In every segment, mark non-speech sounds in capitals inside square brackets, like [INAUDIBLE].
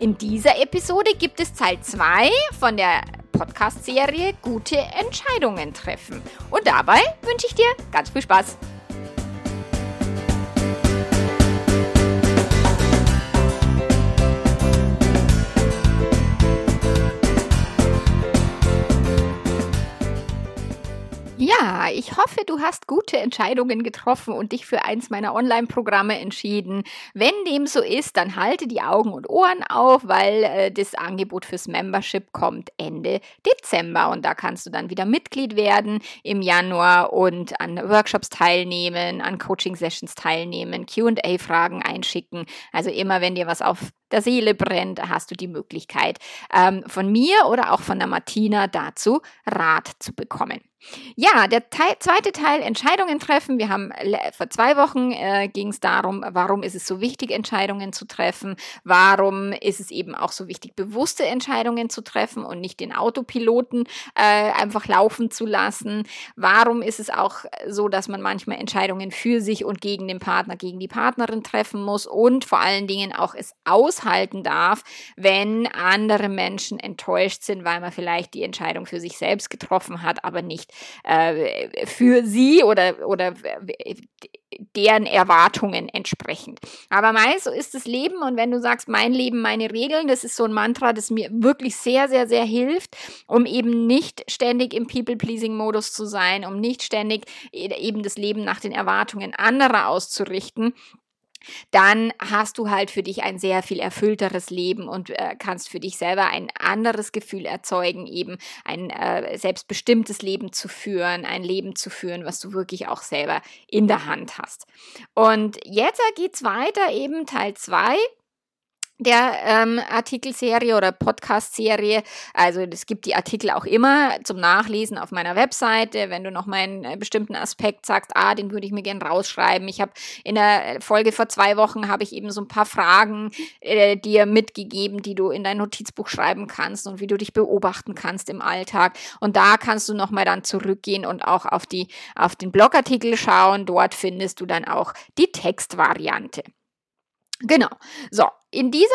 In dieser Episode gibt es Teil 2 von der Podcast-Serie Gute Entscheidungen treffen. Und dabei wünsche ich dir ganz viel Spaß. Ja, ich hoffe, du hast gute Entscheidungen getroffen und dich für eins meiner Online-Programme entschieden. Wenn dem so ist, dann halte die Augen und Ohren auf, weil äh, das Angebot fürs Membership kommt Ende Dezember und da kannst du dann wieder Mitglied werden im Januar und an Workshops teilnehmen, an Coaching-Sessions teilnehmen, QA-Fragen einschicken. Also immer, wenn dir was auf der Seele brennt, hast du die Möglichkeit, ähm, von mir oder auch von der Martina dazu Rat zu bekommen. Ja, der Teil, zweite Teil, Entscheidungen treffen. Wir haben vor zwei Wochen äh, ging es darum, warum ist es so wichtig, Entscheidungen zu treffen? Warum ist es eben auch so wichtig, bewusste Entscheidungen zu treffen und nicht den Autopiloten äh, einfach laufen zu lassen? Warum ist es auch so, dass man manchmal Entscheidungen für sich und gegen den Partner, gegen die Partnerin treffen muss und vor allen Dingen auch es aushalten darf, wenn andere Menschen enttäuscht sind, weil man vielleicht die Entscheidung für sich selbst getroffen hat, aber nicht äh, für sie oder, oder deren Erwartungen entsprechend. Aber meist so ist das Leben und wenn du sagst, mein Leben, meine Regeln, das ist so ein Mantra, das mir wirklich sehr, sehr, sehr hilft, um eben nicht ständig im People-Pleasing-Modus zu sein, um nicht ständig e-, eben das Leben nach den Erwartungen anderer auszurichten dann hast du halt für dich ein sehr viel erfüllteres Leben und äh, kannst für dich selber ein anderes Gefühl erzeugen, eben ein äh, selbstbestimmtes Leben zu führen, ein Leben zu führen, was du wirklich auch selber in der Hand hast. Und jetzt geht's weiter, eben Teil 2 der ähm, Artikelserie oder Podcast-Serie. Also es gibt die Artikel auch immer zum Nachlesen auf meiner Webseite. Wenn du noch mal einen äh, bestimmten Aspekt sagst, ah, den würde ich mir gerne rausschreiben. Ich habe in der Folge vor zwei Wochen habe ich eben so ein paar Fragen äh, dir mitgegeben, die du in dein Notizbuch schreiben kannst und wie du dich beobachten kannst im Alltag. Und da kannst du noch mal dann zurückgehen und auch auf die auf den Blogartikel schauen. Dort findest du dann auch die Textvariante. Genau. So, in dieser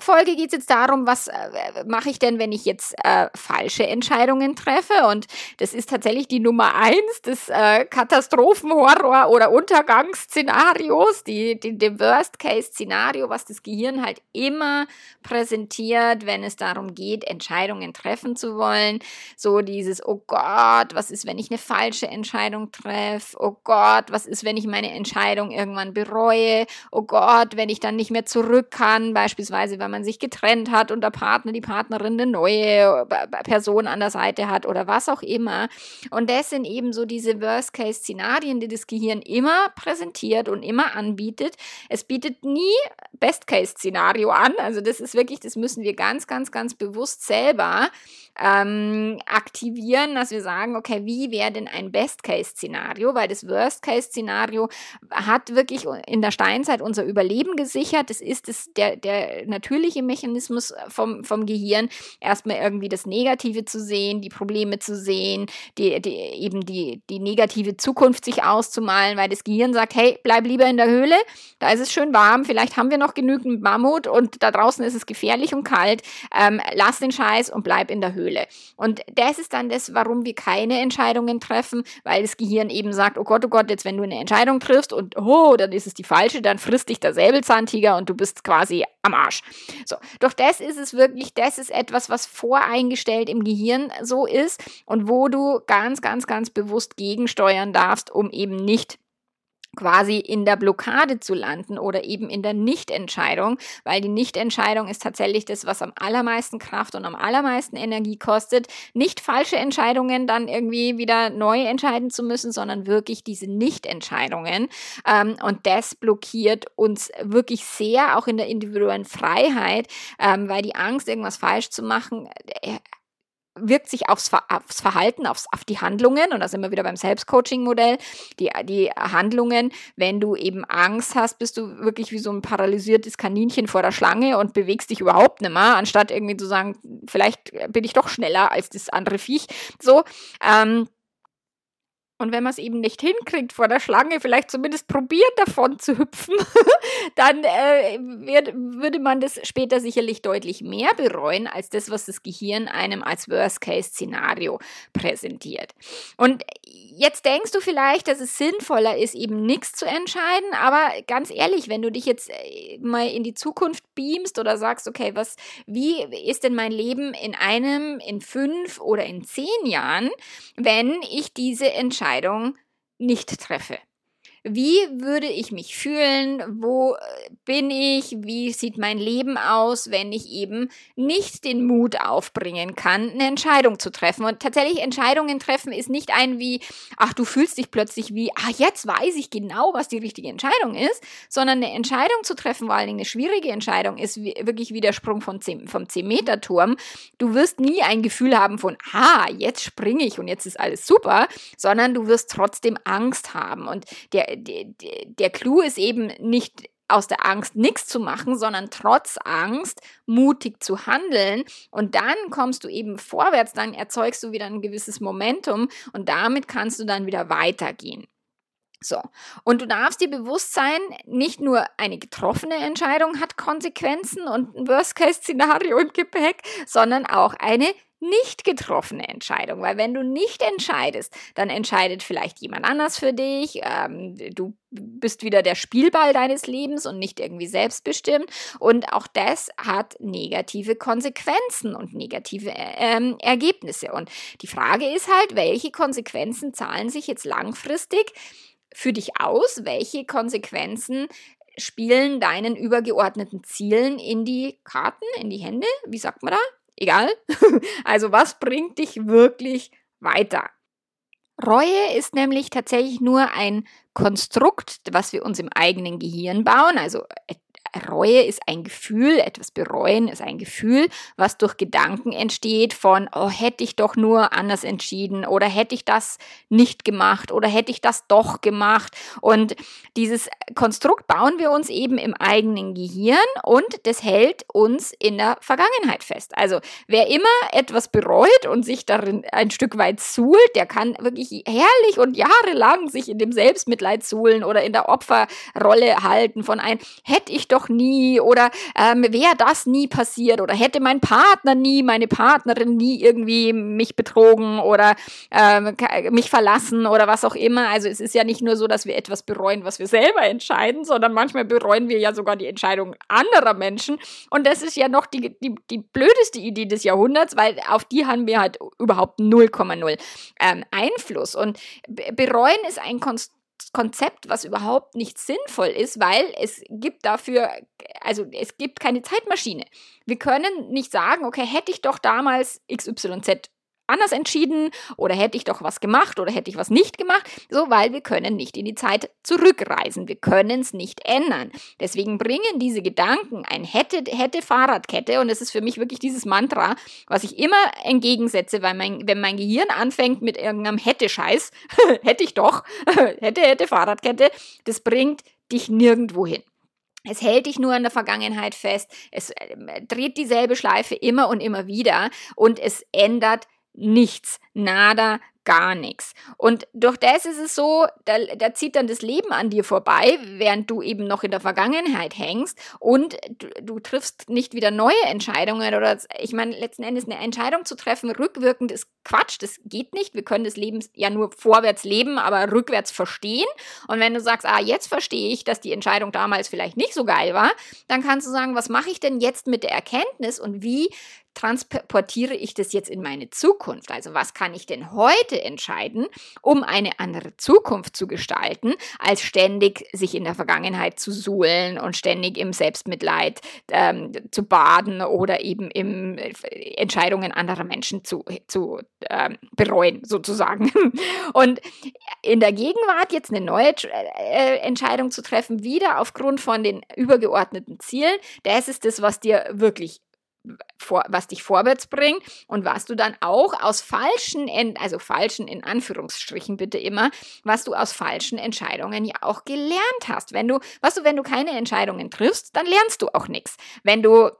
Folge geht es jetzt darum, was äh, mache ich denn, wenn ich jetzt äh, falsche Entscheidungen treffe? Und das ist tatsächlich die Nummer eins des äh, Katastrophenhorror- oder Untergangsszenarios, die, die, dem Worst-Case-Szenario, was das Gehirn halt immer präsentiert, wenn es darum geht, Entscheidungen treffen zu wollen. So dieses, oh Gott, was ist, wenn ich eine falsche Entscheidung treffe? Oh Gott, was ist, wenn ich meine Entscheidung irgendwann bereue? Oh Gott, wenn ich dann nicht mehr zurück kann kann, beispielsweise, wenn man sich getrennt hat und der Partner, die Partnerin eine neue Person an der Seite hat oder was auch immer. Und das sind eben so diese Worst-Case-Szenarien, die das Gehirn immer präsentiert und immer anbietet. Es bietet nie Best-Case-Szenario an. Also das ist wirklich, das müssen wir ganz, ganz, ganz bewusst selber ähm, aktivieren, dass wir sagen, okay, wie wäre denn ein Best-Case-Szenario? Weil das Worst-Case-Szenario hat wirklich in der Steinzeit unser Überleben gesichert. Das ist das, der, der natürliche Mechanismus vom, vom Gehirn, erstmal irgendwie das Negative zu sehen, die Probleme zu sehen, die, die, eben die, die negative Zukunft sich auszumalen, weil das Gehirn sagt, hey, bleib lieber in der Höhle, da ist es schön warm, vielleicht haben wir noch genügend Mammut und da draußen ist es gefährlich und kalt, ähm, lass den Scheiß und bleib in der Höhle. Höhle. Und das ist dann das, warum wir keine Entscheidungen treffen, weil das Gehirn eben sagt, oh Gott, oh Gott, jetzt wenn du eine Entscheidung triffst und oh, dann ist es die falsche, dann frisst dich der Säbelzahntiger und du bist quasi am Arsch. So, doch das ist es wirklich, das ist etwas, was voreingestellt im Gehirn so ist und wo du ganz, ganz, ganz bewusst gegensteuern darfst, um eben nicht quasi in der Blockade zu landen oder eben in der Nichtentscheidung, weil die Nichtentscheidung ist tatsächlich das, was am allermeisten Kraft und am allermeisten Energie kostet. Nicht falsche Entscheidungen dann irgendwie wieder neu entscheiden zu müssen, sondern wirklich diese Nichtentscheidungen. Ähm, und das blockiert uns wirklich sehr, auch in der individuellen Freiheit, ähm, weil die Angst, irgendwas falsch zu machen, äh, wirkt sich aufs, aufs Verhalten, aufs, auf die Handlungen. Und da sind wir wieder beim Selbstcoaching-Modell. Die, die Handlungen, wenn du eben Angst hast, bist du wirklich wie so ein paralysiertes Kaninchen vor der Schlange und bewegst dich überhaupt nicht mehr, anstatt irgendwie zu sagen, vielleicht bin ich doch schneller als das andere Viech. So, ähm, und wenn man es eben nicht hinkriegt, vor der Schlange vielleicht zumindest probiert, davon zu hüpfen, [LAUGHS] dann äh, wird, würde man das später sicherlich deutlich mehr bereuen, als das, was das Gehirn einem als Worst-Case-Szenario präsentiert. Und jetzt denkst du vielleicht, dass es sinnvoller ist, eben nichts zu entscheiden, aber ganz ehrlich, wenn du dich jetzt äh, mal in die Zukunft beamst oder sagst, okay, was, wie ist denn mein Leben in einem, in fünf oder in zehn Jahren, wenn ich diese Entscheidung Entscheidung nicht treffe. Wie würde ich mich fühlen? Wo äh, bin ich? Wie sieht mein Leben aus, wenn ich eben nicht den Mut aufbringen kann, eine Entscheidung zu treffen? Und tatsächlich Entscheidungen treffen ist nicht ein wie, ach, du fühlst dich plötzlich wie, ah, jetzt weiß ich genau, was die richtige Entscheidung ist, sondern eine Entscheidung zu treffen, vor allen Dingen eine schwierige Entscheidung, ist wirklich wie der Sprung vom 10, vom 10-Meter-Turm. Du wirst nie ein Gefühl haben von, ah, jetzt springe ich und jetzt ist alles super, sondern du wirst trotzdem Angst haben. Und der der Clou ist eben nicht aus der Angst nichts zu machen, sondern trotz Angst mutig zu handeln. Und dann kommst du eben vorwärts, dann erzeugst du wieder ein gewisses Momentum und damit kannst du dann wieder weitergehen. So. Und du darfst dir bewusst sein, nicht nur eine getroffene Entscheidung hat Konsequenzen und ein Worst-Case-Szenario im Gepäck, sondern auch eine nicht getroffene Entscheidung, weil wenn du nicht entscheidest, dann entscheidet vielleicht jemand anders für dich, ähm, du bist wieder der Spielball deines Lebens und nicht irgendwie selbstbestimmt. Und auch das hat negative Konsequenzen und negative ähm, Ergebnisse. Und die Frage ist halt, welche Konsequenzen zahlen sich jetzt langfristig für dich aus, welche Konsequenzen spielen deinen übergeordneten Zielen in die Karten, in die Hände, wie sagt man da? Egal. [LAUGHS] Also was bringt dich wirklich weiter? Reue ist nämlich tatsächlich nur ein Konstrukt, was wir uns im eigenen Gehirn bauen, also Reue ist ein Gefühl, etwas bereuen ist ein Gefühl, was durch Gedanken entsteht von, oh, hätte ich doch nur anders entschieden oder hätte ich das nicht gemacht oder hätte ich das doch gemacht. Und dieses Konstrukt bauen wir uns eben im eigenen Gehirn und das hält uns in der Vergangenheit fest. Also wer immer etwas bereut und sich darin ein Stück weit suhlt, der kann wirklich herrlich und jahrelang sich in dem Selbstmitleid suhlen oder in der Opferrolle halten von ein, hätte ich doch doch nie oder ähm, wäre das nie passiert oder hätte mein Partner nie, meine Partnerin nie irgendwie mich betrogen oder ähm, mich verlassen oder was auch immer. Also es ist ja nicht nur so, dass wir etwas bereuen, was wir selber entscheiden, sondern manchmal bereuen wir ja sogar die Entscheidung anderer Menschen. Und das ist ja noch die, die, die blödeste Idee des Jahrhunderts, weil auf die haben wir halt überhaupt 0,0 ähm, Einfluss. Und bereuen ist ein Konstrukt, Konzept, was überhaupt nicht sinnvoll ist, weil es gibt dafür, also es gibt keine Zeitmaschine. Wir können nicht sagen, okay, hätte ich doch damals XYZ anders entschieden oder hätte ich doch was gemacht oder hätte ich was nicht gemacht, so weil wir können nicht in die Zeit zurückreisen. Wir können es nicht ändern. Deswegen bringen diese Gedanken ein hätte hätte Fahrradkette und es ist für mich wirklich dieses Mantra, was ich immer entgegensetze, weil mein, wenn mein Gehirn anfängt mit irgendeinem hätte Scheiß, [LAUGHS] hätte ich doch, [LAUGHS] hätte hätte Fahrradkette, das bringt dich nirgendwo hin. Es hält dich nur an der Vergangenheit fest. Es äh, dreht dieselbe Schleife immer und immer wieder und es ändert nichts, nada, gar nichts. Und durch das ist es so, da, da zieht dann das Leben an dir vorbei, während du eben noch in der Vergangenheit hängst und du, du triffst nicht wieder neue Entscheidungen oder ich meine, letzten Endes eine Entscheidung zu treffen, rückwirkend ist Quatsch, das geht nicht. Wir können das Leben ja nur vorwärts leben, aber rückwärts verstehen. Und wenn du sagst, ah, jetzt verstehe ich, dass die Entscheidung damals vielleicht nicht so geil war, dann kannst du sagen, was mache ich denn jetzt mit der Erkenntnis und wie transportiere ich das jetzt in meine Zukunft? Also was kann ich denn heute entscheiden, um eine andere Zukunft zu gestalten, als ständig sich in der Vergangenheit zu suhlen und ständig im Selbstmitleid ähm, zu baden oder eben im äh, Entscheidungen anderer Menschen zu, zu ähm, bereuen, sozusagen. [LAUGHS] Und in der Gegenwart jetzt eine neue äh, Entscheidung zu treffen, wieder aufgrund von den übergeordneten Zielen, das ist das, was dir wirklich vor, was dich vorwärts bringt und was du dann auch aus falschen, also falschen in Anführungsstrichen bitte immer, was du aus falschen Entscheidungen ja auch gelernt hast. Wenn du, was du, wenn du keine Entscheidungen triffst, dann lernst du auch nichts. Wenn du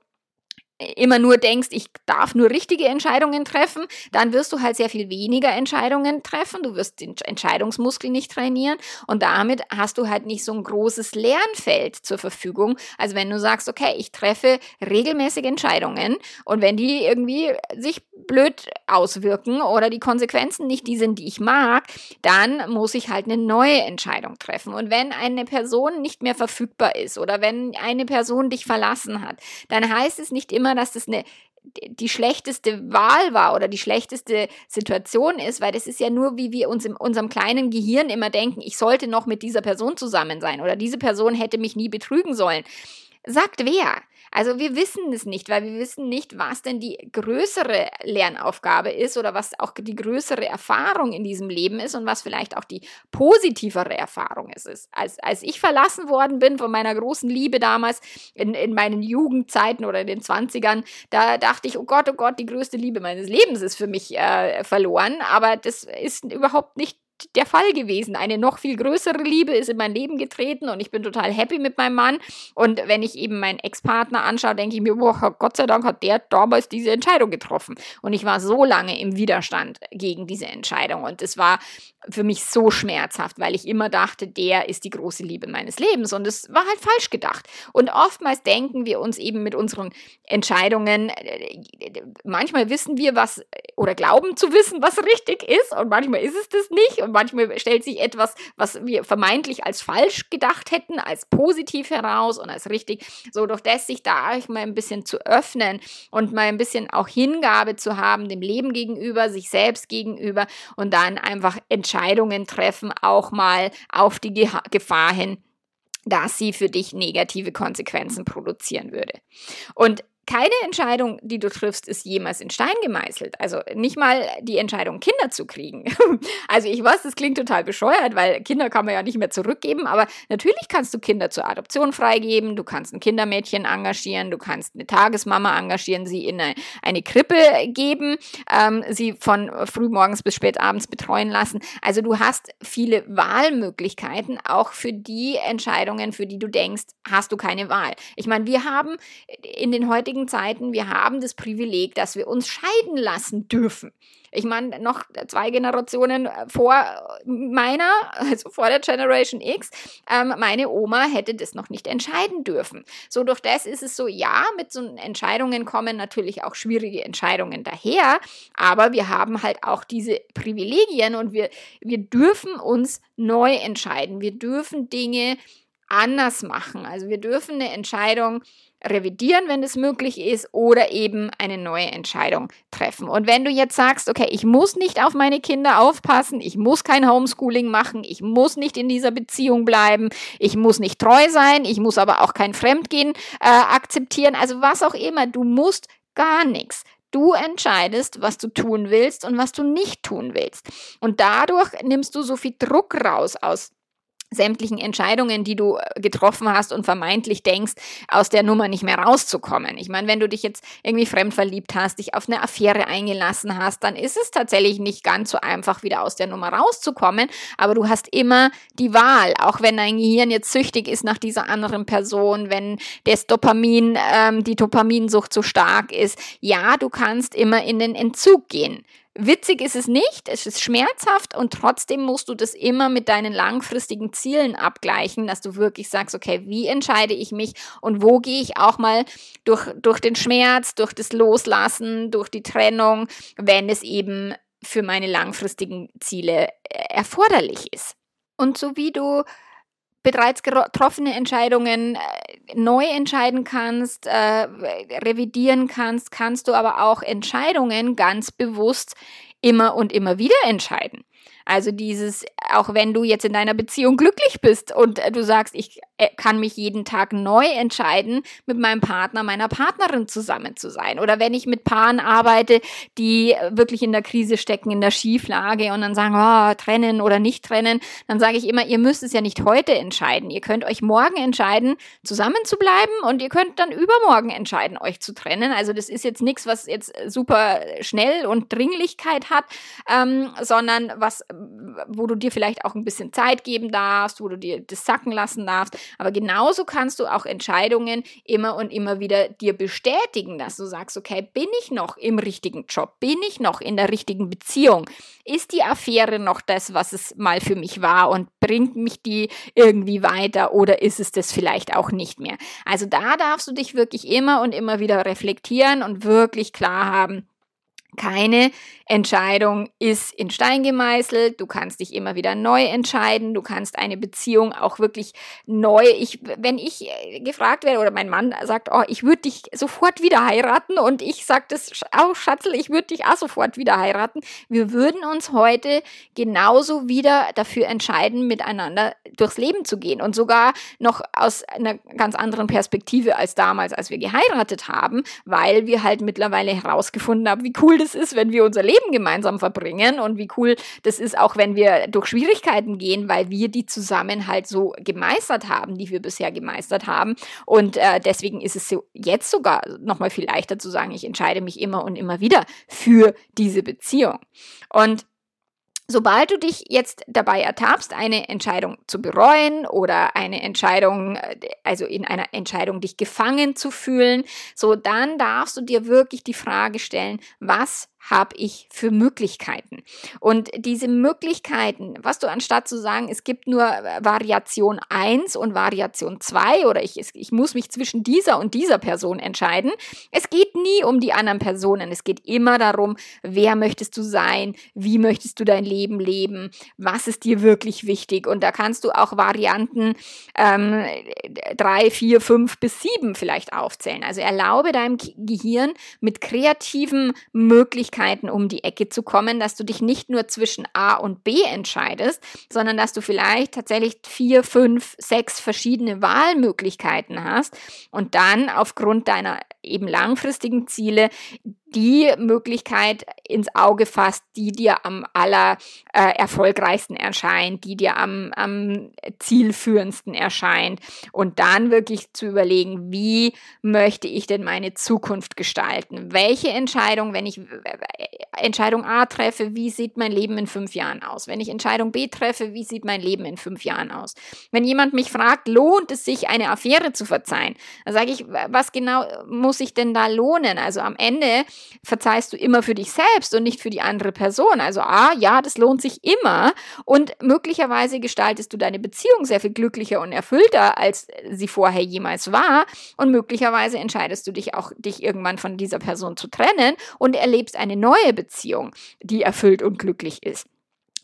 immer nur denkst, ich darf nur richtige Entscheidungen treffen, dann wirst du halt sehr viel weniger Entscheidungen treffen. Du wirst den Entscheidungsmuskel nicht trainieren und damit hast du halt nicht so ein großes Lernfeld zur Verfügung. Also wenn du sagst, okay, ich treffe regelmäßig Entscheidungen und wenn die irgendwie sich blöd auswirken oder die Konsequenzen nicht die sind, die ich mag, dann muss ich halt eine neue Entscheidung treffen. Und wenn eine Person nicht mehr verfügbar ist oder wenn eine Person dich verlassen hat, dann heißt es nicht immer, dass das eine die schlechteste Wahl war oder die schlechteste Situation ist, weil das ist ja nur, wie wir uns in unserem kleinen Gehirn immer denken, ich sollte noch mit dieser Person zusammen sein oder diese Person hätte mich nie betrügen sollen. Sagt wer? Also wir wissen es nicht, weil wir wissen nicht, was denn die größere Lernaufgabe ist oder was auch die größere Erfahrung in diesem Leben ist und was vielleicht auch die positivere Erfahrung ist. Als, als ich verlassen worden bin von meiner großen Liebe damals in, in meinen Jugendzeiten oder in den 20ern, da dachte ich, oh Gott, oh Gott, die größte Liebe meines Lebens ist für mich äh, verloren. Aber das ist überhaupt nicht der Fall gewesen. Eine noch viel größere Liebe ist in mein Leben getreten und ich bin total happy mit meinem Mann. Und wenn ich eben meinen Ex-Partner anschaue, denke ich mir, boah, Gott sei Dank hat der damals diese Entscheidung getroffen. Und ich war so lange im Widerstand gegen diese Entscheidung. Und es war für mich so schmerzhaft, weil ich immer dachte, der ist die große Liebe meines Lebens. Und es war halt falsch gedacht. Und oftmals denken wir uns eben mit unseren Entscheidungen, äh, manchmal wissen wir, was oder glauben zu wissen, was richtig ist. Und manchmal ist es das nicht. Und manchmal stellt sich etwas, was wir vermeintlich als falsch gedacht hätten, als positiv heraus und als richtig. So, durch das sich da mal ein bisschen zu öffnen und mal ein bisschen auch Hingabe zu haben, dem Leben gegenüber, sich selbst gegenüber und dann einfach Entscheidungen treffen, auch mal auf die Gefahr hin, dass sie für dich negative Konsequenzen produzieren würde. Und keine Entscheidung, die du triffst, ist jemals in Stein gemeißelt. Also nicht mal die Entscheidung, Kinder zu kriegen. [LAUGHS] also ich weiß, das klingt total bescheuert, weil Kinder kann man ja nicht mehr zurückgeben, aber natürlich kannst du Kinder zur Adoption freigeben, du kannst ein Kindermädchen engagieren, du kannst eine Tagesmama engagieren, sie in eine, eine Krippe geben, ähm, sie von frühmorgens bis spät abends betreuen lassen. Also du hast viele Wahlmöglichkeiten, auch für die Entscheidungen, für die du denkst, hast du keine Wahl. Ich meine, wir haben in den heutigen heutigen Zeiten, wir haben das Privileg, dass wir uns scheiden lassen dürfen. Ich meine, noch zwei Generationen vor meiner, also vor der Generation X, ähm, meine Oma hätte das noch nicht entscheiden dürfen. So durch das ist es so, ja, mit so Entscheidungen kommen natürlich auch schwierige Entscheidungen daher, aber wir haben halt auch diese Privilegien und wir, wir dürfen uns neu entscheiden. Wir dürfen Dinge anders machen. Also wir dürfen eine Entscheidung revidieren, wenn es möglich ist, oder eben eine neue Entscheidung treffen. Und wenn du jetzt sagst, okay, ich muss nicht auf meine Kinder aufpassen, ich muss kein Homeschooling machen, ich muss nicht in dieser Beziehung bleiben, ich muss nicht treu sein, ich muss aber auch kein Fremdgehen äh, akzeptieren, also was auch immer, du musst gar nichts. Du entscheidest, was du tun willst und was du nicht tun willst. Und dadurch nimmst du so viel Druck raus aus sämtlichen Entscheidungen, die du äh, getroffen hast und vermeintlich denkst, aus der Nummer nicht mehr rauszukommen. Ich meine, wenn du dich jetzt irgendwie fremd verliebt hast, dich auf eine Affäre eingelassen hast, dann ist es tatsächlich nicht ganz so einfach, wieder aus der Nummer rauszukommen, aber du hast immer die Wahl, auch wenn dein Gehirn jetzt süchtig ist nach dieser anderen Person, wenn das Dopamin, ähm, die Dopaminsucht so stark ist. Ja, du kannst immer in den Entzug gehen. Witzig ist es nicht, es ist schmerzhaft und trotzdem musst du das immer mit deinen langfristigen Zielen abgleichen, dass du wirklich sagst, okay, wie entscheide ich mich und wo gehe ich auch mal durch, durch den Schmerz, durch das Loslassen, durch die Trennung, wenn es eben für meine langfristigen Ziele äh, erforderlich ist. Und so wie du bereits getroffene Entscheidungen äh, neu entscheiden kannst, äh, revidieren kannst, kannst du aber auch Entscheidungen ganz bewusst immer und immer wieder entscheiden. Also dieses, auch wenn du jetzt in deiner Beziehung glücklich bist und äh, du sagst, ich äh, kann mich jeden Tag neu entscheiden, mit meinem Partner, meiner Partnerin zusammen zu sein. Oder wenn ich mit Paaren arbeite, die wirklich in der Krise stecken, in der Schieflage und dann sagen, oh, trennen oder nicht trennen, dann sage ich immer, ihr müsst es ja nicht heute entscheiden. Ihr könnt euch morgen entscheiden, zusammen zu bleiben und ihr könnt dann übermorgen entscheiden, euch zu trennen. Also das ist jetzt nichts, was jetzt super schnell und Dringlichkeit hat, ähm, sondern was wo du dir vielleicht auch ein bisschen Zeit geben darfst, wo du dir das sacken lassen darfst. Aber genauso kannst du auch Entscheidungen immer und immer wieder dir bestätigen, dass du sagst, okay, bin ich noch im richtigen Job? Bin ich noch in der richtigen Beziehung? Ist die Affäre noch das, was es mal für mich war und bringt mich die irgendwie weiter oder ist es das vielleicht auch nicht mehr? Also da darfst du dich wirklich immer und immer wieder reflektieren und wirklich klar haben, keine Entscheidung ist in Stein gemeißelt. Du kannst dich immer wieder neu entscheiden. Du kannst eine Beziehung auch wirklich neu. Ich, wenn ich äh, gefragt werde oder mein Mann sagt, oh, ich würde dich sofort wieder heiraten und ich sage das oh, Schatzel, ich würde dich auch sofort wieder heiraten. Wir würden uns heute genauso wieder dafür entscheiden, miteinander durchs Leben zu gehen und sogar noch aus einer ganz anderen Perspektive als damals, als wir geheiratet haben, weil wir halt mittlerweile herausgefunden haben, wie cool das ist, wenn wir unser Leben gemeinsam verbringen und wie cool das ist, auch wenn wir durch Schwierigkeiten gehen, weil wir die zusammen halt so gemeistert haben, die wir bisher gemeistert haben. Und äh, deswegen ist es so jetzt sogar nochmal viel leichter zu sagen, ich entscheide mich immer und immer wieder für diese Beziehung. Und Sobald du dich jetzt dabei ertappst, eine Entscheidung zu bereuen oder eine Entscheidung, äh, also in einer Entscheidung dich gefangen zu fühlen, so dann darfst du dir wirklich die Frage stellen, was habe ich für Möglichkeiten? Und diese Möglichkeiten, was du anstatt zu sagen, es gibt nur äh, Variation 1 und Variation 2 oder ich, ich muss mich zwischen dieser und dieser Person entscheiden, es geht nie um die anderen Personen. Es geht immer darum, wer möchtest du sein, wie möchtest du dein Leben leben, was ist dir wirklich wichtig. Und da kannst du auch Varianten ähm, 3, 4, 5 bis 7 vielleicht aufzählen. Also erlaube deinem Gehirn mit kreativen Möglichkeiten, Möglichkeiten um die Ecke zu kommen, dass du dich nicht nur zwischen A und B entscheidest, sondern dass du vielleicht tatsächlich vier, fünf, sechs verschiedene Wahlmöglichkeiten hast und dann aufgrund deiner eben langfristigen Ziele die Möglichkeit ins Auge fasst, die dir am aller äh, erfolgreichsten erscheint, die dir am, am zielführendsten erscheint und dann wirklich zu überlegen, wie möchte ich denn meine Zukunft gestalten? Welche Entscheidung, wenn ich äh, Entscheidung A treffe, wie sieht mein Leben in fünf Jahren aus? Wenn ich Entscheidung B treffe, wie sieht mein Leben in fünf Jahren aus? Wenn jemand mich fragt, lohnt es sich, eine Affäre zu verzeihen? Dann sage ich, was genau muss ich denn da lohnen? Also am Ende verzeihst du immer für dich selbst und nicht für die andere Person. Also, ah, ja, das lohnt sich immer. Und möglicherweise gestaltest du deine Beziehung sehr viel glücklicher und erfüllter, als sie vorher jemals war. Und möglicherweise entscheidest du dich auch, dich irgendwann von dieser Person zu trennen und erlebst eine neue Beziehung, die erfüllt und glücklich ist.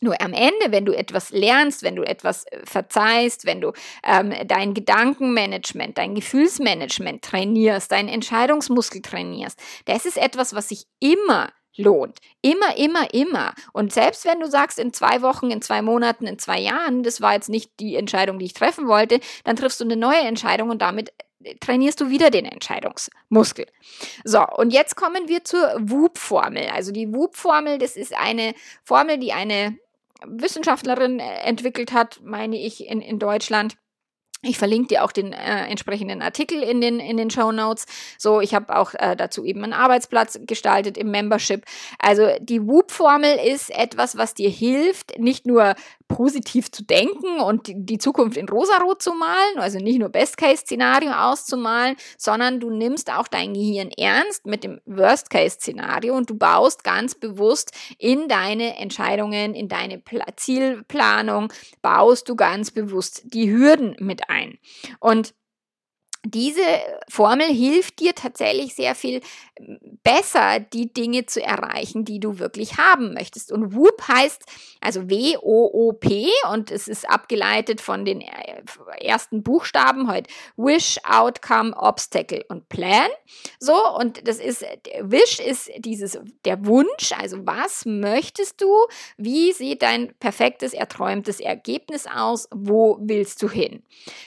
Nur am Ende, wenn du etwas lernst, wenn du etwas äh, verzeihst, wenn du ähm, dein Gedankenmanagement, dein Gefühlsmanagement trainierst, deinen Entscheidungsmuskel trainierst, das ist etwas, was sich immer lohnt. Immer, immer, immer. Und selbst wenn du sagst, in zwei Wochen, in zwei Monaten, in zwei Jahren, das war jetzt nicht die Entscheidung, die ich treffen wollte, dann triffst du eine neue Entscheidung und damit äh, trainierst du wieder den Entscheidungsmuskel. So, und jetzt kommen wir zur WUP-Formel. Also die WUP-Formel, das ist eine Formel, die eine Wissenschaftlerin äh, entwickelt hat, meine ich, in, in Deutschland. Ich verlinke dir auch den äh, entsprechenden Artikel in den, in den Show Notes. So, ich habe auch äh, dazu eben einen Arbeitsplatz gestaltet im Membership. Also die WOOP-Formel ist etwas, was dir hilft, nicht nur positiv zu denken und die Zukunft in rosarot zu malen, also nicht nur Best-Case-Szenario auszumalen, sondern du nimmst auch dein Gehirn ernst mit dem Worst-Case-Szenario und du baust ganz bewusst in deine Entscheidungen, in deine Pla Zielplanung, baust du ganz bewusst die Hürden mit ein. Und diese Formel hilft dir tatsächlich sehr viel besser die Dinge zu erreichen, die du wirklich haben möchtest. Und WOOP heißt also W-O-O-P und es ist abgeleitet von den äh, ersten Buchstaben heute Wish, Outcome, Obstacle und Plan. So, und das ist, Wish ist dieses, der Wunsch, also was möchtest du? Wie sieht dein perfektes, erträumtes Ergebnis aus? Wo willst du hin?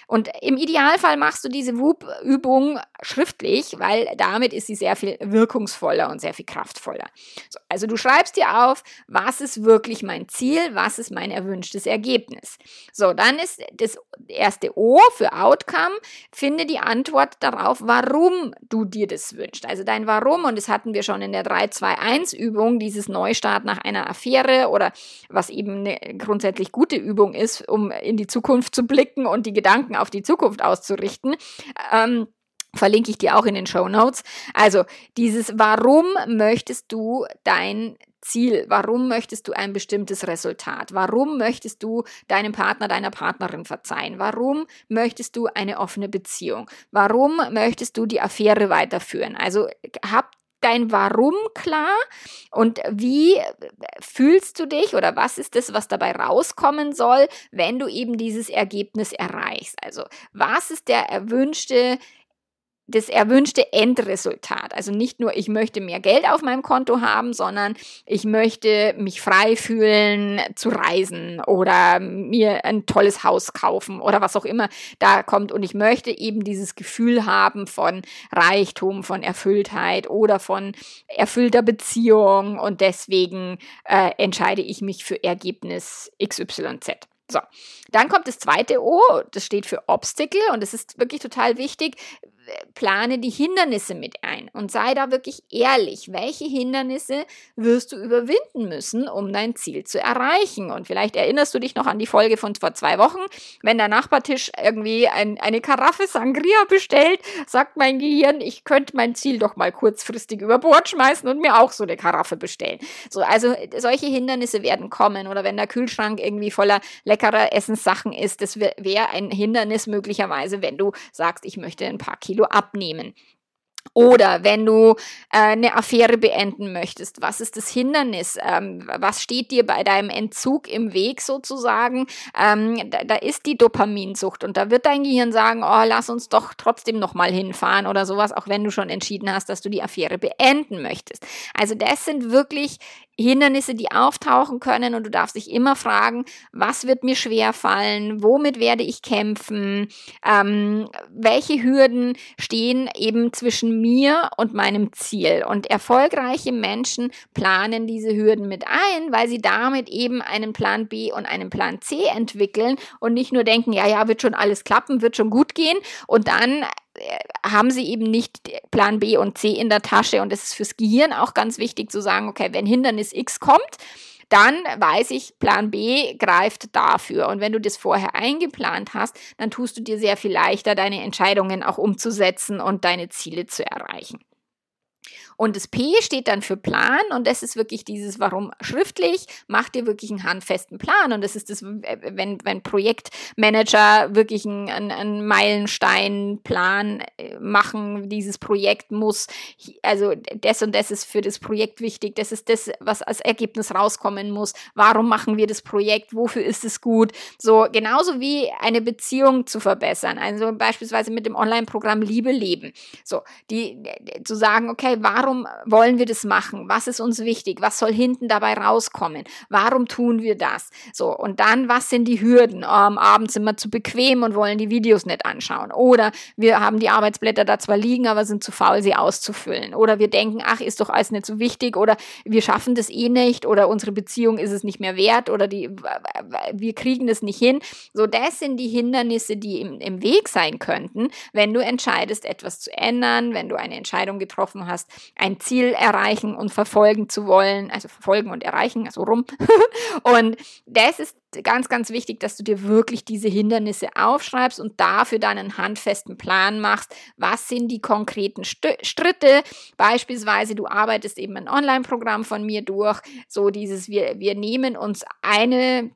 Und im Idealfall machst du diese WOOP-Übung schriftlich, weil damit ist sie sehr viel wirkungsvoller und sehr viel kraftvoller. So, also du schreibst dir auf, was ist wirklich mein Ziel, was ist mein erwünschtes Ergebnis. So, dann ist das erste O für Outcome, finde die Antwort darauf, warum du dir das wünschst. Also dein Warum, und das hatten wir schon in der 3-2-1-Übung, dieses Neustart nach einer Affäre oder was eben eine grundsätzlich gute Übung ist, um in die Zukunft zu blicken und die Gedanken auf die Zukunft auszurichten. Ähm, verlinke ich dir auch in den Show Notes. Also dieses, warum möchtest du dein Ziel? Warum möchtest du ein bestimmtes Resultat? Warum möchtest du deinem Partner, deiner Partnerin verzeihen? Warum möchtest du eine offene Beziehung? Warum möchtest du die Affäre weiterführen? Also hab dein Warum klar und wie fühlst du dich oder was ist das, was dabei rauskommen soll, wenn du eben dieses Ergebnis erreichst? Also was ist der erwünschte das erwünschte Endresultat. Also nicht nur, ich möchte mehr Geld auf meinem Konto haben, sondern ich möchte mich frei fühlen zu reisen oder mir ein tolles Haus kaufen oder was auch immer da kommt. Und ich möchte eben dieses Gefühl haben von Reichtum, von Erfülltheit oder von erfüllter Beziehung. Und deswegen äh, entscheide ich mich für Ergebnis XYZ. So, dann kommt das zweite O, das steht für Obstacle und das ist wirklich total wichtig plane die Hindernisse mit ein und sei da wirklich ehrlich. Welche Hindernisse wirst du überwinden müssen, um dein Ziel zu erreichen? Und vielleicht erinnerst du dich noch an die Folge von vor zwei Wochen, wenn der Nachbartisch irgendwie ein, eine Karaffe Sangria bestellt, sagt mein Gehirn, ich könnte mein Ziel doch mal kurzfristig über Bord schmeißen und mir auch so eine Karaffe bestellen. So, also solche Hindernisse werden kommen oder wenn der Kühlschrank irgendwie voller leckerer Essenssachen ist, das wäre ein Hindernis möglicherweise, wenn du sagst, ich möchte ein paar Kilo Kilo abnehmen. Oder wenn du äh, eine Affäre beenden möchtest, was ist das Hindernis? Ähm, was steht dir bei deinem Entzug im Weg sozusagen? Ähm, da, da, ist die Dopaminsucht und da wird dein Gehirn sagen, oh, lass uns doch trotzdem nochmal hinfahren oder sowas, auch wenn du schon entschieden hast, dass du die Affäre beenden möchtest. Also das sind wirklich Hindernisse, die auftauchen können und du darfst dich immer fragen, was wird mir schwer fallen, womit werde ich kämpfen, ähm, welche Hürden stehen eben zwischen mir und meinem Ziel. Und erfolgreiche Menschen planen diese Hürden mit ein, weil sie damit eben einen Plan B und einen Plan C entwickeln und nicht nur denken, ja, ja, wird schon alles klappen, wird schon gut gehen. Und dann haben sie eben nicht Plan B und C in der Tasche. Und es ist fürs Gehirn auch ganz wichtig zu sagen, okay, wenn Hindernis X kommt, dann weiß ich, Plan B greift dafür. Und wenn du das vorher eingeplant hast, dann tust du dir sehr viel leichter, deine Entscheidungen auch umzusetzen und deine Ziele zu erreichen. Und das P steht dann für Plan und das ist wirklich dieses Warum schriftlich, mach dir wirklich einen handfesten Plan. Und das ist das, wenn, wenn Projektmanager wirklich einen, einen Meilensteinplan äh, machen, dieses Projekt muss, also das und das ist für das Projekt wichtig, das ist das, was als Ergebnis rauskommen muss, warum machen wir das Projekt, wofür ist es gut, so genauso wie eine Beziehung zu verbessern, also beispielsweise mit dem Online-Programm Liebe leben, so, die, zu sagen, okay, warum warum wollen wir das machen? Was ist uns wichtig? Was soll hinten dabei rauskommen? Warum tun wir das? So, und dann, was sind die Hürden? Ähm, abends sind wir zu bequem und wollen die Videos nicht anschauen. Oder wir haben die Arbeitsblätter da zwar liegen, aber sind zu faul, sie auszufüllen. Oder wir denken, ach, ist doch alles nicht so wichtig. Oder wir schaffen das eh nicht. Oder unsere Beziehung ist es nicht mehr wert. Oder die, wir kriegen das nicht hin. So, das sind die Hindernisse, die im, im Weg sein könnten, wenn du entscheidest, etwas zu ändern, wenn du eine Entscheidung getroffen hast, ein Ziel erreichen und verfolgen zu wollen, also verfolgen und erreichen, also rum. [LAUGHS] und das ist ganz, ganz wichtig, dass du dir wirklich diese Hindernisse aufschreibst und dafür dann einen handfesten Plan machst. Was sind die konkreten Schritte? Beispielsweise, du arbeitest eben ein Online-Programm von mir durch, so dieses, wir, wir nehmen uns eine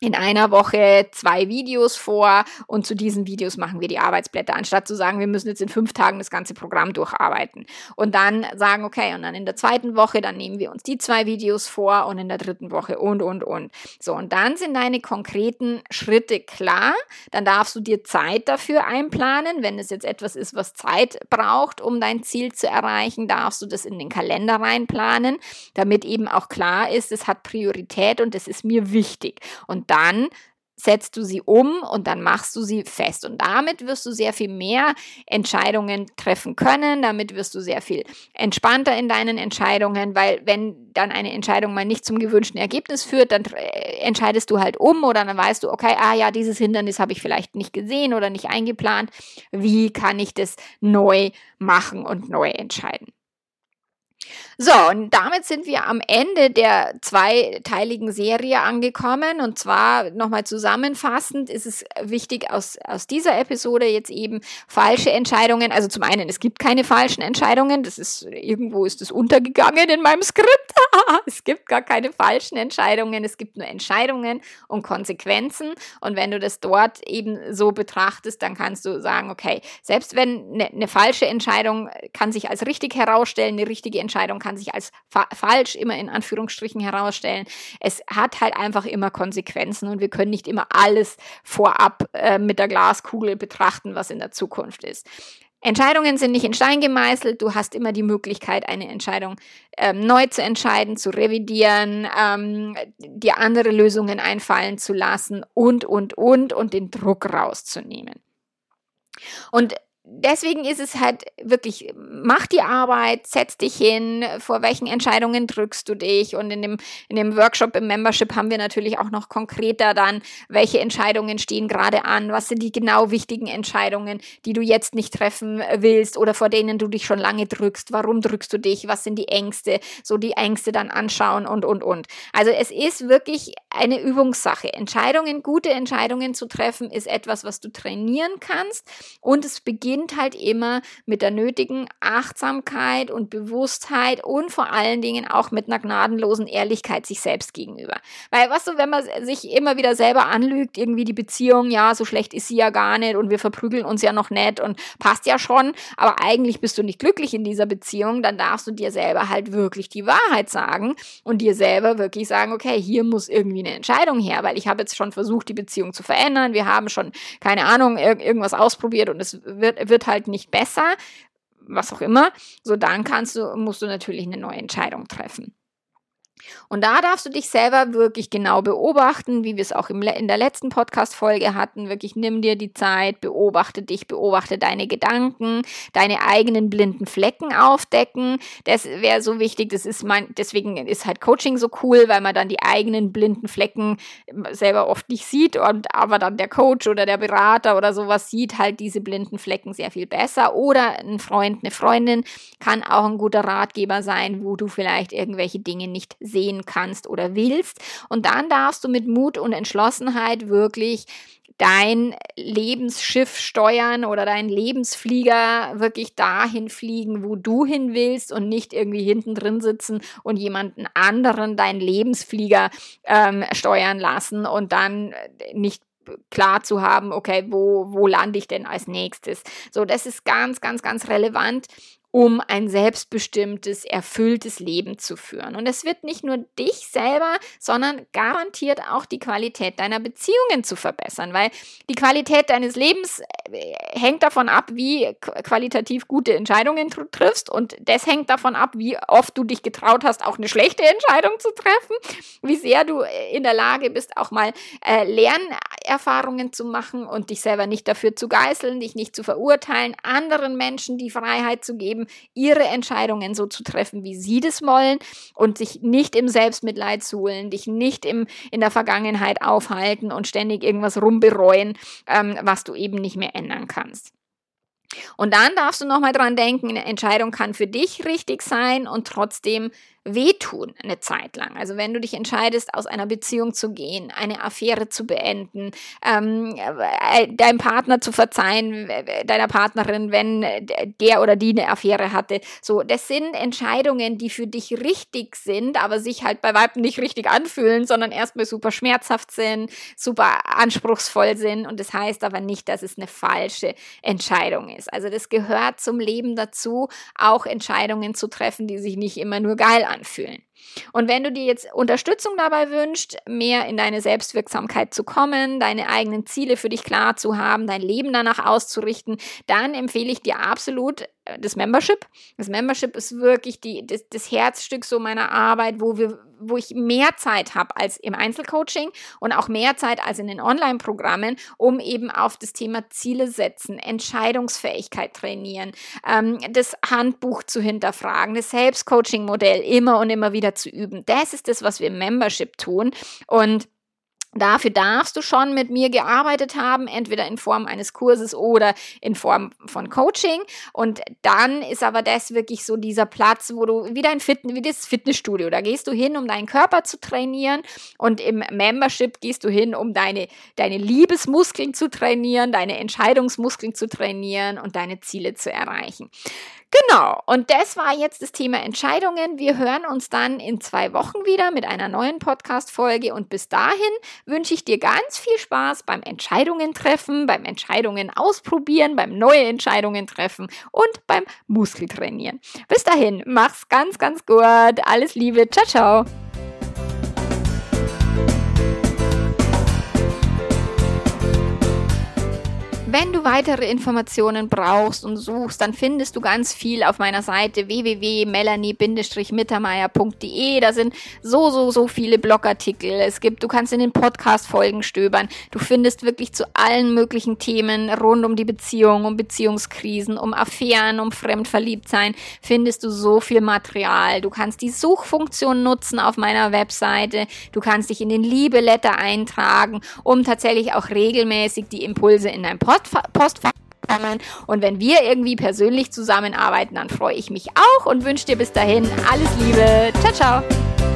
in einer Woche zwei Videos vor und zu diesen Videos machen wir die Arbeitsblätter, anstatt zu sagen, wir müssen jetzt in fünf Tagen das ganze Programm durcharbeiten. Und dann sagen, okay, und dann in der zweiten Woche, dann nehmen wir uns die zwei Videos vor und in der dritten Woche und, und, und. So, und dann sind deine konkreten Schritte klar. Dann darfst du dir Zeit dafür einplanen. Wenn es jetzt etwas ist, was Zeit braucht, um dein Ziel zu erreichen, darfst du das in den Kalender reinplanen, damit eben auch klar ist, es hat Priorität und es ist mir wichtig. Und dann setzt du sie um und dann machst du sie fest. Und damit wirst du sehr viel mehr Entscheidungen treffen können. Damit wirst du sehr viel entspannter in deinen Entscheidungen, weil wenn dann eine Entscheidung mal nicht zum gewünschten Ergebnis führt, dann entscheidest du halt um oder dann weißt du, okay, ah ja, dieses Hindernis habe ich vielleicht nicht gesehen oder nicht eingeplant. Wie kann ich das neu machen und neu entscheiden? So, und damit sind wir am Ende der zweiteiligen Serie angekommen. Und zwar nochmal zusammenfassend ist es wichtig aus, aus dieser Episode jetzt eben falsche Entscheidungen. Also zum einen, es gibt keine falschen Entscheidungen. Das ist, irgendwo ist es untergegangen in meinem Skript. [LAUGHS] es gibt gar keine falschen Entscheidungen. Es gibt nur Entscheidungen und Konsequenzen. Und wenn du das dort eben so betrachtest, dann kannst du sagen, okay, selbst wenn eine, eine falsche Entscheidung kann sich als richtig herausstellen, eine richtige Entscheidung Entscheidung kann sich als fa falsch immer in Anführungsstrichen herausstellen. Es hat halt einfach immer Konsequenzen und wir können nicht immer alles vorab äh, mit der Glaskugel betrachten, was in der Zukunft ist. Entscheidungen sind nicht in Stein gemeißelt. Du hast immer die Möglichkeit, eine Entscheidung ähm, neu zu entscheiden, zu revidieren, ähm, dir andere Lösungen einfallen zu lassen und, und, und und den Druck rauszunehmen. Und deswegen ist es halt wirklich, mach die Arbeit, setz dich hin, vor welchen Entscheidungen drückst du dich? Und in dem, in dem Workshop im Membership haben wir natürlich auch noch konkreter dann, welche Entscheidungen stehen gerade an, was sind die genau wichtigen Entscheidungen, die du jetzt nicht treffen willst oder vor denen du dich schon lange drückst, warum drückst du dich, was sind die Ängste, so die Ängste dann anschauen und, und, und. Also es ist wirklich eine Übungssache. Entscheidungen, gute Entscheidungen zu treffen, ist etwas, was du trainieren kannst. Und es beginnt beginnt halt immer mit der nötigen Achtsamkeit und Bewusstheit und vor allen Dingen auch mit einer gnadenlosen Ehrlichkeit sich selbst gegenüber. Weil, was weißt du, wenn man sich immer wieder selber anlügt, irgendwie die Beziehung, ja, so schlecht ist sie ja gar nicht und wir verprügeln uns ja noch nicht und passt ja schon, aber eigentlich bist du nicht glücklich in dieser Beziehung, dann darfst du dir selber halt wirklich die Wahrheit sagen und dir selber wirklich sagen, okay, hier muss irgendwie eine Entscheidung her, weil ich habe jetzt schon versucht, die Beziehung zu verändern, wir haben schon, keine Ahnung, irgendwas ausprobiert und es wird, wird halt nicht besser, was auch immer, so dann kannst du, musst du natürlich eine neue Entscheidung treffen. Und da darfst du dich selber wirklich genau beobachten, wie wir es auch in der letzten Podcast-Folge hatten. Wirklich nimm dir die Zeit, beobachte dich, beobachte deine Gedanken, deine eigenen blinden Flecken aufdecken. Das wäre so wichtig. Das ist mein, deswegen ist halt Coaching so cool, weil man dann die eigenen blinden Flecken selber oft nicht sieht und aber dann der Coach oder der Berater oder sowas sieht halt diese blinden Flecken sehr viel besser. Oder ein Freund, eine Freundin kann auch ein guter Ratgeber sein, wo du vielleicht irgendwelche Dinge nicht siehst sehen kannst oder willst. Und dann darfst du mit Mut und Entschlossenheit wirklich dein Lebensschiff steuern oder dein Lebensflieger wirklich dahin fliegen, wo du hin willst und nicht irgendwie hinten drin sitzen und jemanden anderen deinen Lebensflieger ähm, steuern lassen und dann nicht klar zu haben, okay, wo, wo lande ich denn als nächstes? So, das ist ganz, ganz, ganz relevant um ein selbstbestimmtes, erfülltes Leben zu führen. Und es wird nicht nur dich selber, sondern garantiert auch die Qualität deiner Beziehungen zu verbessern, weil die Qualität deines Lebens äh, hängt davon ab, wie qualitativ gute Entscheidungen du triffst und das hängt davon ab, wie oft du dich getraut hast, auch eine schlechte Entscheidung zu treffen, wie sehr du äh, in der Lage bist, auch mal äh, Lernerfahrungen zu machen und dich selber nicht dafür zu geißeln, dich nicht zu verurteilen, anderen Menschen die Freiheit zu geben, ihre Entscheidungen so zu treffen, wie sie das wollen und sich nicht im Selbstmitleid suhlen, dich nicht im, in der Vergangenheit aufhalten und ständig irgendwas rumbereuen, ähm, was du eben nicht mehr ändern kannst. Und dann darfst du nochmal dran denken, eine Entscheidung kann für dich richtig sein und trotzdem wehtun eine Zeit lang. Also wenn du dich entscheidest, aus einer Beziehung zu gehen, eine Affäre zu beenden, ähm, äh, deinem Partner zu verzeihen, deiner Partnerin, wenn der oder die eine Affäre hatte. So, das sind Entscheidungen, die für dich richtig sind, aber sich halt bei Weitem nicht richtig anfühlen, sondern erstmal super schmerzhaft sind, super anspruchsvoll sind und das heißt aber nicht, dass es eine falsche Entscheidung ist. Also das gehört zum Leben dazu, auch Entscheidungen zu treffen, die sich nicht immer nur geil anfühlen. Und wenn du dir jetzt Unterstützung dabei wünschst, mehr in deine Selbstwirksamkeit zu kommen, deine eigenen Ziele für dich klar zu haben, dein Leben danach auszurichten, dann empfehle ich dir absolut äh, das Membership. Das Membership ist wirklich die, das, das Herzstück so meiner Arbeit, wo wir, wo ich mehr Zeit habe als im Einzelcoaching und auch mehr Zeit als in den Online-Programmen, um eben auf das Thema Ziele setzen, Entscheidungsfähigkeit trainieren, ähm, das Handbuch zu hinterfragen, das Selbstcoaching-Modell immer und immer wieder zu üben. Das ist das, was wir im Membership tun und Dafür darfst du schon mit mir gearbeitet haben, entweder in Form eines Kurses oder in Form von Coaching. Und dann ist aber das wirklich so dieser Platz, wo du wie dein Fit wie das Fitnessstudio, da gehst du hin, um deinen Körper zu trainieren. Und im Membership gehst du hin, um deine, deine Liebesmuskeln zu trainieren, deine Entscheidungsmuskeln zu trainieren und deine Ziele zu erreichen. Genau, und das war jetzt das Thema Entscheidungen. Wir hören uns dann in zwei Wochen wieder mit einer neuen Podcast-Folge und bis dahin wünsche ich dir ganz viel Spaß beim Entscheidungen treffen, beim Entscheidungen ausprobieren, beim neue Entscheidungen treffen und beim Muskeltrainieren. Bis dahin, mach's ganz, ganz gut. Alles Liebe. Ciao, ciao. Wenn du weitere Informationen brauchst und suchst, dann findest du ganz viel auf meiner Seite www.melanie-mittermeier.de. Da sind so, so, so viele Blogartikel. Es gibt, du kannst in den Podcast-Folgen stöbern. Du findest wirklich zu allen möglichen Themen rund um die Beziehung, um Beziehungskrisen, um Affären, um Fremdverliebtsein, findest du so viel Material. Du kannst die Suchfunktion nutzen auf meiner Webseite. Du kannst dich in den Liebeletter eintragen, um tatsächlich auch regelmäßig die Impulse in deinem Podcast Postfach kommen. Und wenn wir irgendwie persönlich zusammenarbeiten, dann freue ich mich auch und wünsche dir bis dahin alles Liebe. Ciao, ciao.